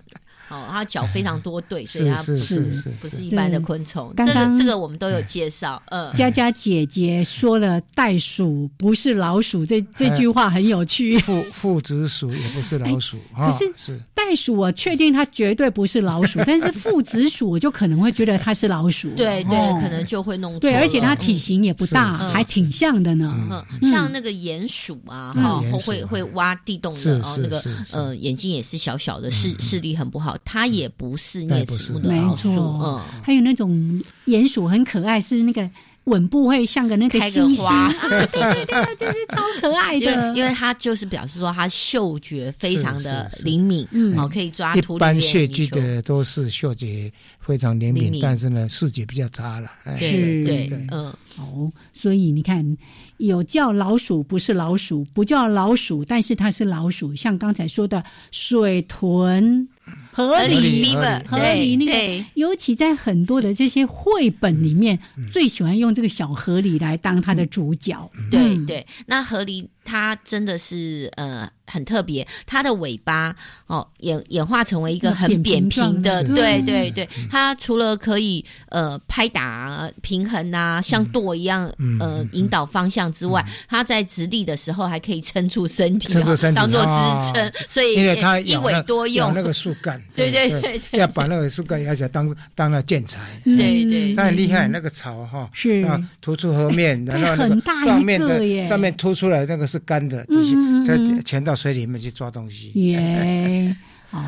哦，它脚非常多对，所以它不是不是一般的昆虫。这个这个我们都有介绍。嗯，佳佳姐姐说了，袋鼠不是老鼠，这这句话很有趣。父父子鼠也不是老鼠，可是是袋鼠，我确定它绝对不是老鼠，但是父子鼠我就可能会觉得它是老鼠。对对，可能就会弄对，而且它体型也不大，还挺像的呢。嗯，像那个鼹鼠啊，哈，会会挖地洞的哦，那个呃眼睛也是小小的，视视力很不好。它也不是啮齿目的老鼠，嗯，还有那种鼹鼠很可爱，是那个吻部会像个那个星星，(laughs) 对对对，就是超可爱的。因为它就是表示说它嗅觉非常的灵敏，哦，可以抓一般穴居的都是嗅觉非常灵敏，但是呢视觉比较差了。是，对，嗯，哦，所以你看。有叫老鼠不是老鼠，不叫老鼠，但是它是老鼠。像刚才说的水豚、河狸、河狸那个，尤其在很多的这些绘本里面，最喜欢用这个小河狸来当它的主角。对对，那河狸它真的是呃。很特别，它的尾巴哦演演化成为一个很扁平的，对对。对。它除了可以呃拍打平衡啊，像舵一样呃引导方向之外，它在直立的时候还可以撑住身体，当做支撑。所以因为它一尾多用。那个树干，对对对，要把那个树干要起来当当了建材。对对，它很厉害，那个草哈是。啊突出河面，(laughs) 然后那个上面的上面凸出来那个是干的，在潜到。水里面去抓东西。耶，哦，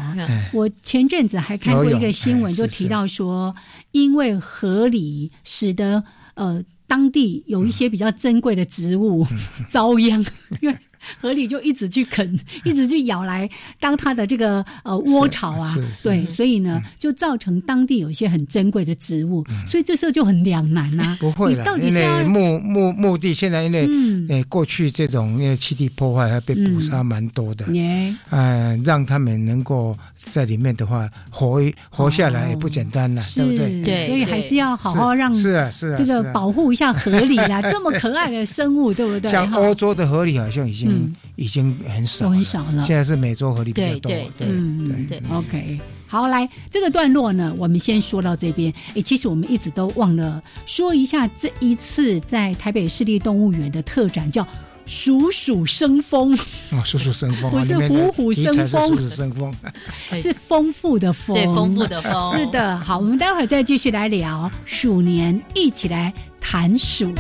我前阵子还看过一个新闻，就提到说，因为河里使得呃当地有一些比较珍贵的植物遭殃，(laughs) 因为 (laughs) 河里就一直去啃，(laughs) 一直去咬来当它的这个呃窝巢啊。对，所以呢，就造成当地有一些很珍贵的植物，所以这时候就很两难呐、(laughs) 不会了因为目目目的现在因为嗯。呃过去这种因为栖地破坏还被捕杀蛮多的，耶。呃，让他们能够在里面的话活一活下来也不简单了，对不对？对，所以还是要好好让是啊是啊这个保护一下河里啦，这么可爱的生物，对不对？像欧洲的河里好像已经、嗯已经很少都很少了现在是美洲河狸比较多。对对嗯对，OK。好，来这个段落呢，我们先说到这边。哎，其实我们一直都忘了说一下这一次在台北市立动物园的特展，叫“鼠鼠生风哦，鼠鼠生风，不是虎虎生风鼠鼠生风。”，是丰富的风，对丰富的风是的。好，我们待会儿再继续来聊鼠年，一起来谈鼠。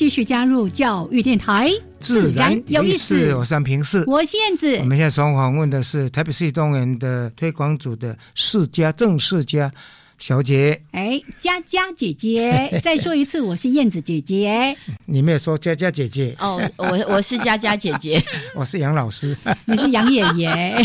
继续加入教育电台，自然有意思，思我三平四，我是燕子我。们现在所访问的是台北市立动物园的推广组的世家郑世家小姐。哎，佳佳姐姐，(laughs) 再说一次，我是燕子姐姐，你没有说佳佳姐姐哦，我我是佳佳姐姐，(laughs) 我是杨老师。你是杨爷爷。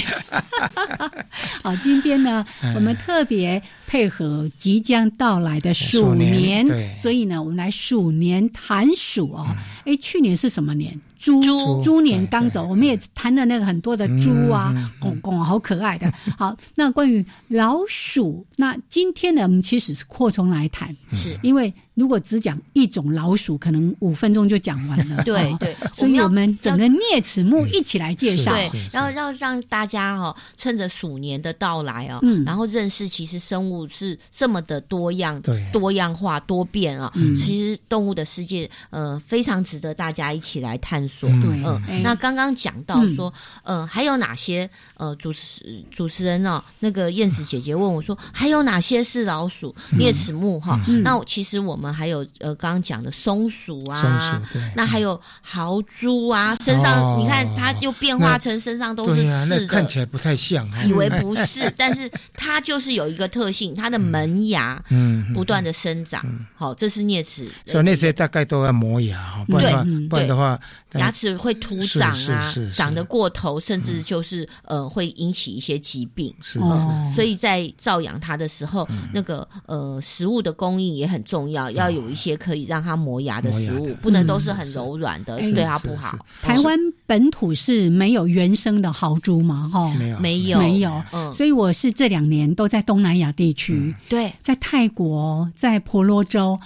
(laughs) 好，今天呢，嗯我们特别配合即将到来的鼠鼠年年，所以呢，我们来鼠年谈鼠哦。哎、去年是什么年？猪猪猪年刚走，我们也谈了那个很多的猪啊公，公公、好可爱的。(laughs) 好，那关于老鼠，那今天呢，我们其实是扩充来谈，是因为如果只讲一种老鼠，可能五分钟就讲完了。哦 (laughs) 对。对所以我们整个啮齿目一起来介绍。对，然后要让大家哦，趁着鼠年的到来哦，嗯。然后认识其实生物是这么的多样、多样化、多变啊、嗯。其实动物的世界呃非常值得大家一起来探索。嗯。对嗯，哎那刚刚讲到说，呃，还有哪些呃主持主持人呢、那个燕子姐姐问我说，还有哪些是老鼠？啮齿目哈？嗯。那其实我们还有呃刚刚讲的松鼠啊，松鼠对那还有豪猪啊，身上、哦你看它又变化成身上都是刺的。看起来不太像。以为不是，(laughs) 但是它就是有一个特性，它的门牙嗯，不断的生长。好，这是啮齿，所以那些大概都要磨牙哈，不然的话，对不然的话，牙齿会突长啊长得过头，甚至就是呃会引起一些疾病。是哦所以在照养它的时候，那个呃食物的供应也很重要，要有一些可以让它磨牙的食物不能都是很柔软的，是对它不好。台湾本土是没有原生的豪猪嘛？哈，没有没有。没有。嗯，所以我是这两年都在东南亚地区，对，在泰国，在婆罗洲，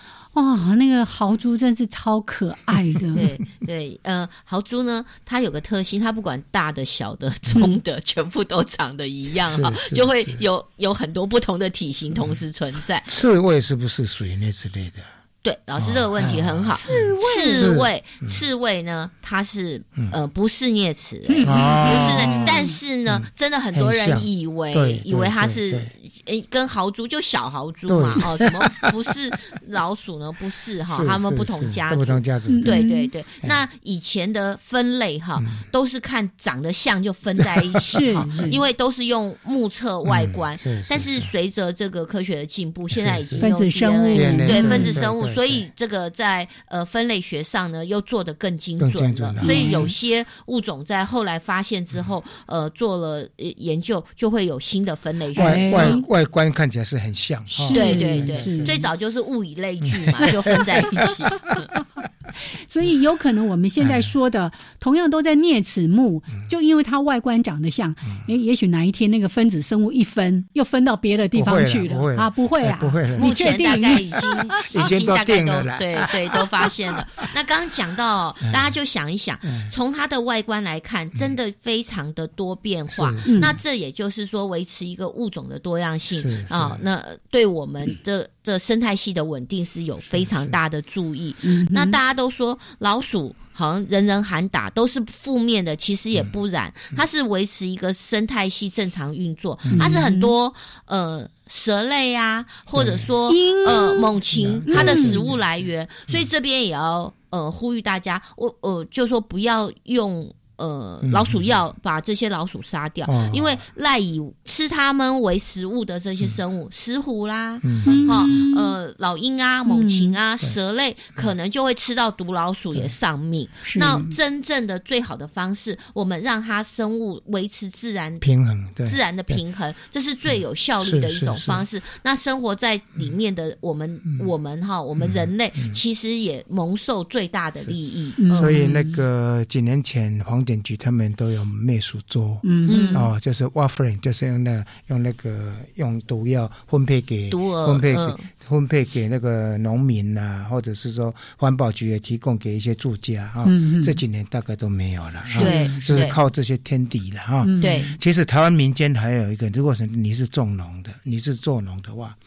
哇，那个豪猪真是超可爱的。(laughs) 对对，呃，豪猪呢，它有个特性，它不管大的、小的、中的，全部都长得一样哈，就会有有很多不同的体型同时存在。刺猬是不是属于那之类的？对，老师这个问题很好。刺是猬，刺猬。呢，它是嗯。呃不是啮齿嗯，不哦是呢，但是呢，真的很多人以对为以为它是对诶跟豪猪就小豪猪嘛哦，什么不是老鼠呢？不是哈，是它们不同家族，不同家族嗯对。对对对。那以前的分类哈，都是看长得像就分在一起哈，因为都是用目测外观但是随着这个科学的进步，现在已经用分子生物 DNA 对分子生物，所以这个在呃分类学上呢又做得更精准了。精准了。所以有嗯些物种在后来发现之后，呃，做了呃研究，就会有新的分类学。外外外观看起来是很像，哈。对对对，最早就是物以类聚嘛，(laughs) 就分在一起。(laughs) 所以有可能我们现在说的，同样都在啮齿目，就因为它外观长得像，也也许哪一天那个分子生物一分，又分到别的地方去了。啊，不会啊，不会目你确定？前大概已经 (laughs) 已经都大概都定了对 (laughs) 对都发现了。那刚刚讲到哦，大家就想一想，从它的外观来看，真的非常的多变化。那这也就是说，维持一个物种的多样性啊，那对我们的这生态系的稳定是有非常大的注意。嗯那大家都说老鼠。好像人人喊打都是负面的，其实也不然，它是维持一个生态系正常运作，它是很多呃蛇类啊，或者说呃猛禽嗯它的食物来源，所以这边也要呃呼吁大家，我呃就说不要用。呃，嗯老鼠药把这些老鼠杀掉，哦。因为赖以吃它们为食物的这些生物，石虎啦，嗯。哈、呃，老鹰啊、猛禽啊、蛇类，可能就会吃到毒老鼠也丧命。那真正的最好的方式，我们让它生物维持自然平衡对。自然的平衡，这是最有效率的一种方式。那生活在里面的我们，我们哈，我们人类其实也蒙受最大的利益。嗯所以那个几年前黄检局他们都有灭鼠桌，嗯。哦，就是 warfarin，就是用那用那个用毒药分配给毒分配给、嗯。分配给那个农民呐、或者是说环保局也提供给一些住家哈、嗯嗯。这几年大概都没有了，哈对就是靠这些天敌了哈。嗯。对，其实台湾民间还有一个，如果是你是种农的，你是做农的话，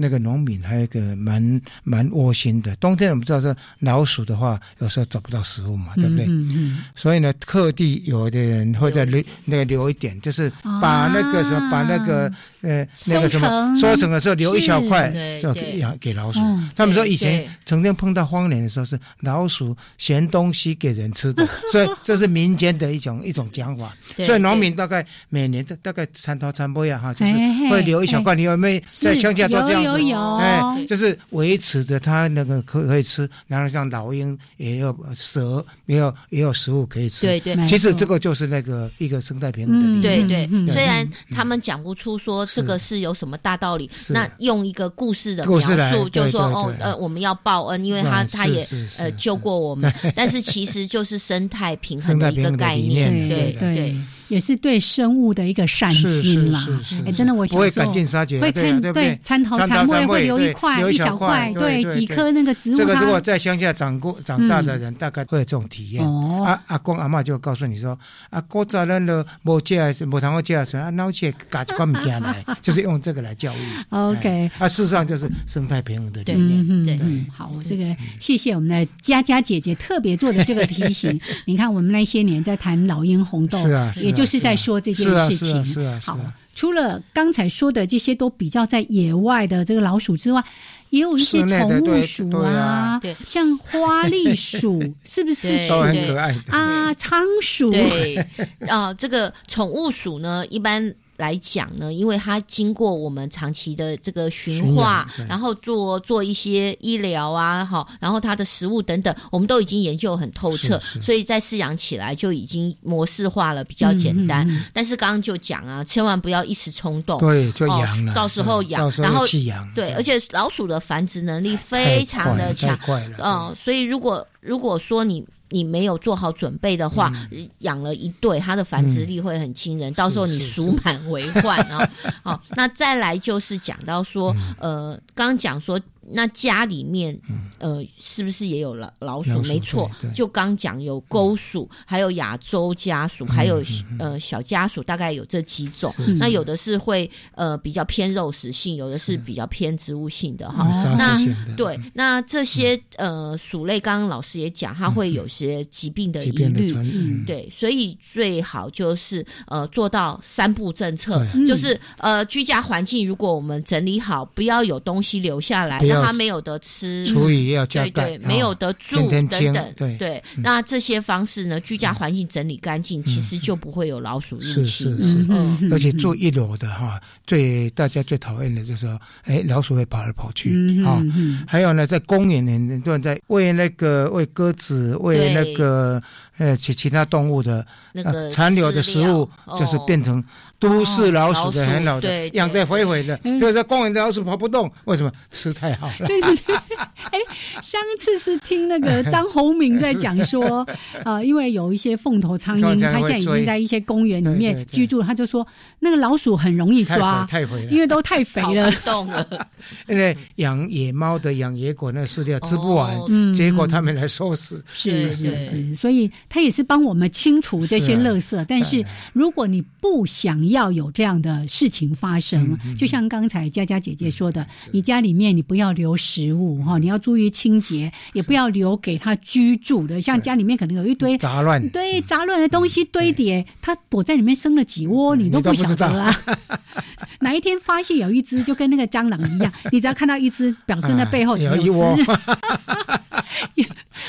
那个农民还有一个蛮蛮窝心的。冬天我们知道是老鼠的话，有时候找不到食物嘛，对不对？嗯嗯所以呢，特地有的人会在留那个留一点，就是把那个什么，啊把那个呃那个什么收成的时候留一小块是，就给养给老鼠嗯。他们说以前曾经碰到荒年的时候，是老鼠嫌东西给人吃的，(laughs) 所以这是民间的一种一种讲法。对所以农民大概每年的大概三头三波呀哈，就是会留一小块。你有没有在乡下都这样子？有有。有哎，就是维持着它那个可可以吃，然后像老鹰也有蛇，也有也有食物可以吃。对对。其实这个就是那个一个生态平衡的。对对虽然他们讲不出说这个是有什么大道理，那用一个故事的故事来描述，就说对对对哦呃，我们要报恩，因为他嗯他也呃救过我们，(laughs) 但是其实就是生态平衡的一个概念，对对。也是对生物的一个善心啦。哎，真的，我小时候会看对啊对不对？参头参参尾会头参尾对留一块一小块对对几对。颗那个植物，这个如果在乡下长过长大的人，大概会有这种体验。哦。啊，阿公阿妈就告诉你说，啊，古早咱都无借，无通好借出来，啊，脑借夹一块物件来，(laughs) 就是用这个来教育。OK 哎啊，事实上就是生态平衡的理嗯念。嗯嗯，好，这个谢谢我们的佳佳姐姐特别做的这个提醒。(laughs) 你看，我们那些年在谈老鹰红豆，是啊是啊。也就是在说这件事情。是啊是啊是好啊，除了刚才说的这些都比较在野外的这个老鼠之外，也有一些宠物鼠啊对像花栗鼠，(laughs) 是不是对都很可爱。啊？仓鼠，对，啊、这个宠物鼠呢，一般来讲呢，因为它经过我们长期的这个驯驯化然后做做一些医疗啊，哈，然后它的食物等等，我们都已经研究很透彻，是是所以在饲养起来就已经模式化了，比较简单。嗯嗯嗯但是刚刚就讲啊，千万不要一时冲动，对，就哦养了，到时候养然后弃养。对，而且老鼠的繁殖能力非常的强。嗯，所以如果如果说你你没有做好准备的话，嗯养了一对，它的繁殖力会很惊人，到时候你鼠满为患啊。(laughs) 好，那再来就是讲到说，嗯呃，刚刚讲说。那家里面呃是不是也有老老鼠？没错就刚讲有钩鼠，还有亚洲家鼠，还有呃小家鼠，大概有这几种。是。那有的是会呃比较偏肉食性，有的是比较偏植物性的哈。哦。那对，那这些呃鼠类，刚刚老师也讲，它会有些疾病的疑虑，嗯。对，所以最好就是呃做到三步政策，就是呃居家环境如果我们整理好，不要有东西留下来，让它没有得吃，厨余要加对盖对，没有得住等等，对对。那这些方式呢，居家环境整理干净，其实就不会有老鼠入是侵。是是嗯，而且住一楼的哈，最大家最讨厌的就是说，哎，老鼠会跑来跑去嗯啊。还有呢，在公园里很多人在喂那个喂鸽子、喂那个呃其其他动物的那个呃残留的食物，就是哦变成都市老鼠的很好的养得肥肥的，嗯所以说公园的老鼠跑不动，为什么？吃太好了。对对对，哎，上次是听那个张宏明在讲说，(laughs) 呃，因为有一些凤头苍蝇，它现在已经在一些公园里面居住，他就说那个老鼠很容易抓，太肥太肥了。因为都太肥了，动了。(laughs) 因为养野猫的养野狗那饲料吃不完结果他们来收拾。是。是是，所以它也是帮我们清除这些垃圾。但是如果你不想要有这样的事情发生，就像刚才佳佳姐姐说的，你家里面你不要留食物哈，你要注意清洁，也不要留给他居住的。像家里面可能有一堆杂乱，对杂乱的东西堆叠，它躲在里面生了几窝，你都不晓得啊。(laughs) (laughs) 哪一天发现有一只，就跟那个蟑螂一样，你只要看到一只，表示那背后有一窝。(laughs)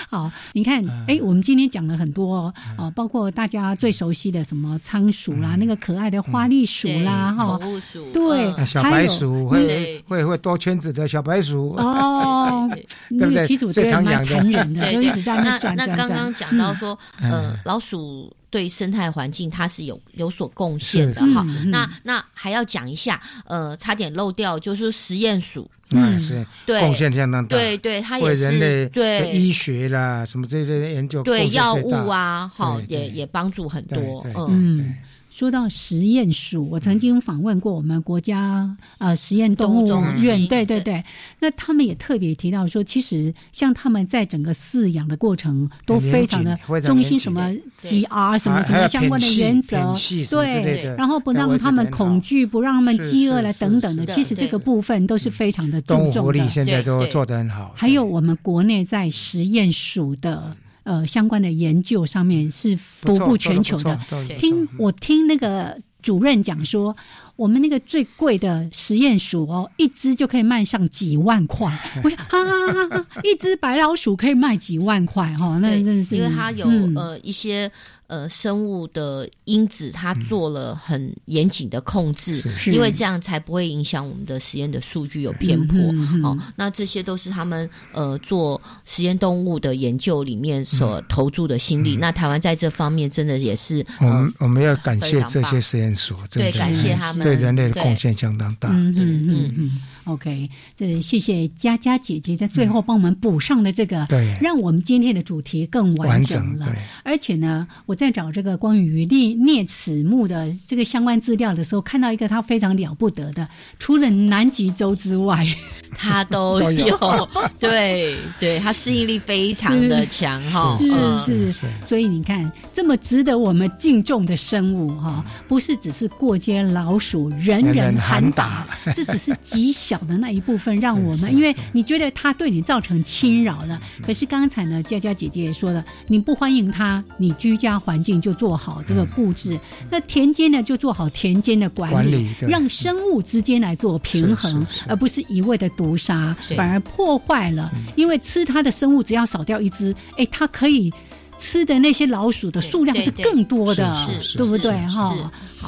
好，你看，哎，我们今天讲了很多哦，包括大家最熟悉的什么仓鼠啦，那个可爱的花栗鼠啦，哈，宠物鼠，对，啊小白鼠会会会多圈子的小白鼠。哦，(laughs) 那个其实我觉得蛮残忍的，就一直在那转转转。那刚刚讲到说，呃，老鼠。对生态环境它是有有所贡献的哈。那那还要讲一下，呃，差点漏掉，就是实验鼠。嗯，是对贡献相当大。对对，它也是人类对医学啦，什么这些研究对药物啊，好，也也帮助很多。嗯。说到实验鼠，我曾经访问过我们国家呃实验动物院，对对对，那他们也特别提到说，其实像他们在整个饲养的过程都非常的中心什么 GR 什么什么相关的原则，对，然后不让他们恐惧，不让他们饥饿了等等的，其实这个部分都是非常的注重的。现在都做得很好。还有我们国内在实验鼠的。呃，相关的研究上面是独步全球的。听我听那个主任讲说，我们那个最贵的实验鼠哦，一只就可以卖上几万块。(laughs) 我想啊，一只白老鼠可以卖几万块哈、哦，那真是因为它有、嗯、呃一些。呃，生物的因子它做了很严谨的控制，嗯、因为这样才不会影响我们的实验的数据有偏颇。嗯、哦，那这些都是他们呃做实验动物的研究里面所投注的心力。嗯、那台湾在这方面真的也是，我们我们要感谢这些实验所，对，感谢他们对人类的贡献相当大。嗯嗯嗯嗯。OK，这谢谢佳佳姐姐在最后帮我们补上的这个，对，让我们今天的主题更完整了。而且呢，我在找这个关于猎猎齿目的这个相关资料的时候，看到一个他非常了不得的，除了南极洲之外，(laughs) 他都有。(laughs) 对对，他适应力非常的强哈。是是是，所以你看，这么值得我们敬重的生物哈，不是只是过街老鼠人人喊打，(laughs) 这只是极小。的那一部分，让我们，因为你觉得它对你造成侵扰了，可是刚才呢，佳佳姐姐也说了，你不欢迎它，你居家环境就做好这个布置，那田间呢就做好田间的管理，让生物之间来做平衡，而不是一味的毒杀，反而破坏了，因为吃它的生物只要少掉一只，哎，它可以吃的那些老鼠的数量是更多的，对不对？哈。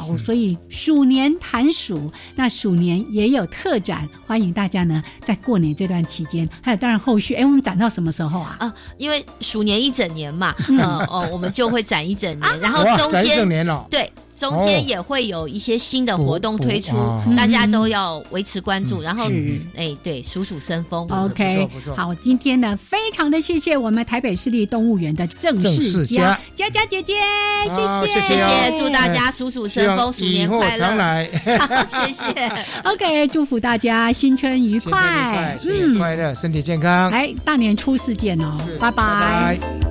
好，所以鼠年谈鼠，那鼠年也有特展，欢迎大家呢在过年这段期间，还有当然后续，哎，我们展到什么时候啊？啊，因为鼠年一整年嘛，呃哦，我们就会展一整年，(laughs) 然后中间整年了，对。中间也会有一些新的活动推出哦，大家都要维持关注，然后是。哎，对，鼠鼠生风。OK，好，今天呢，非常的谢谢我们台北市立动物园的郑郑世世佳佳佳佳姐姐，谢谢。谢谢哦祝大家鼠鼠生风，鼠年快以后常乐。来，(laughs) (laughs) 谢谢。OK，祝福大家新春愉快，新年快乐，身体健康，来大年初四见哦，拜。拜拜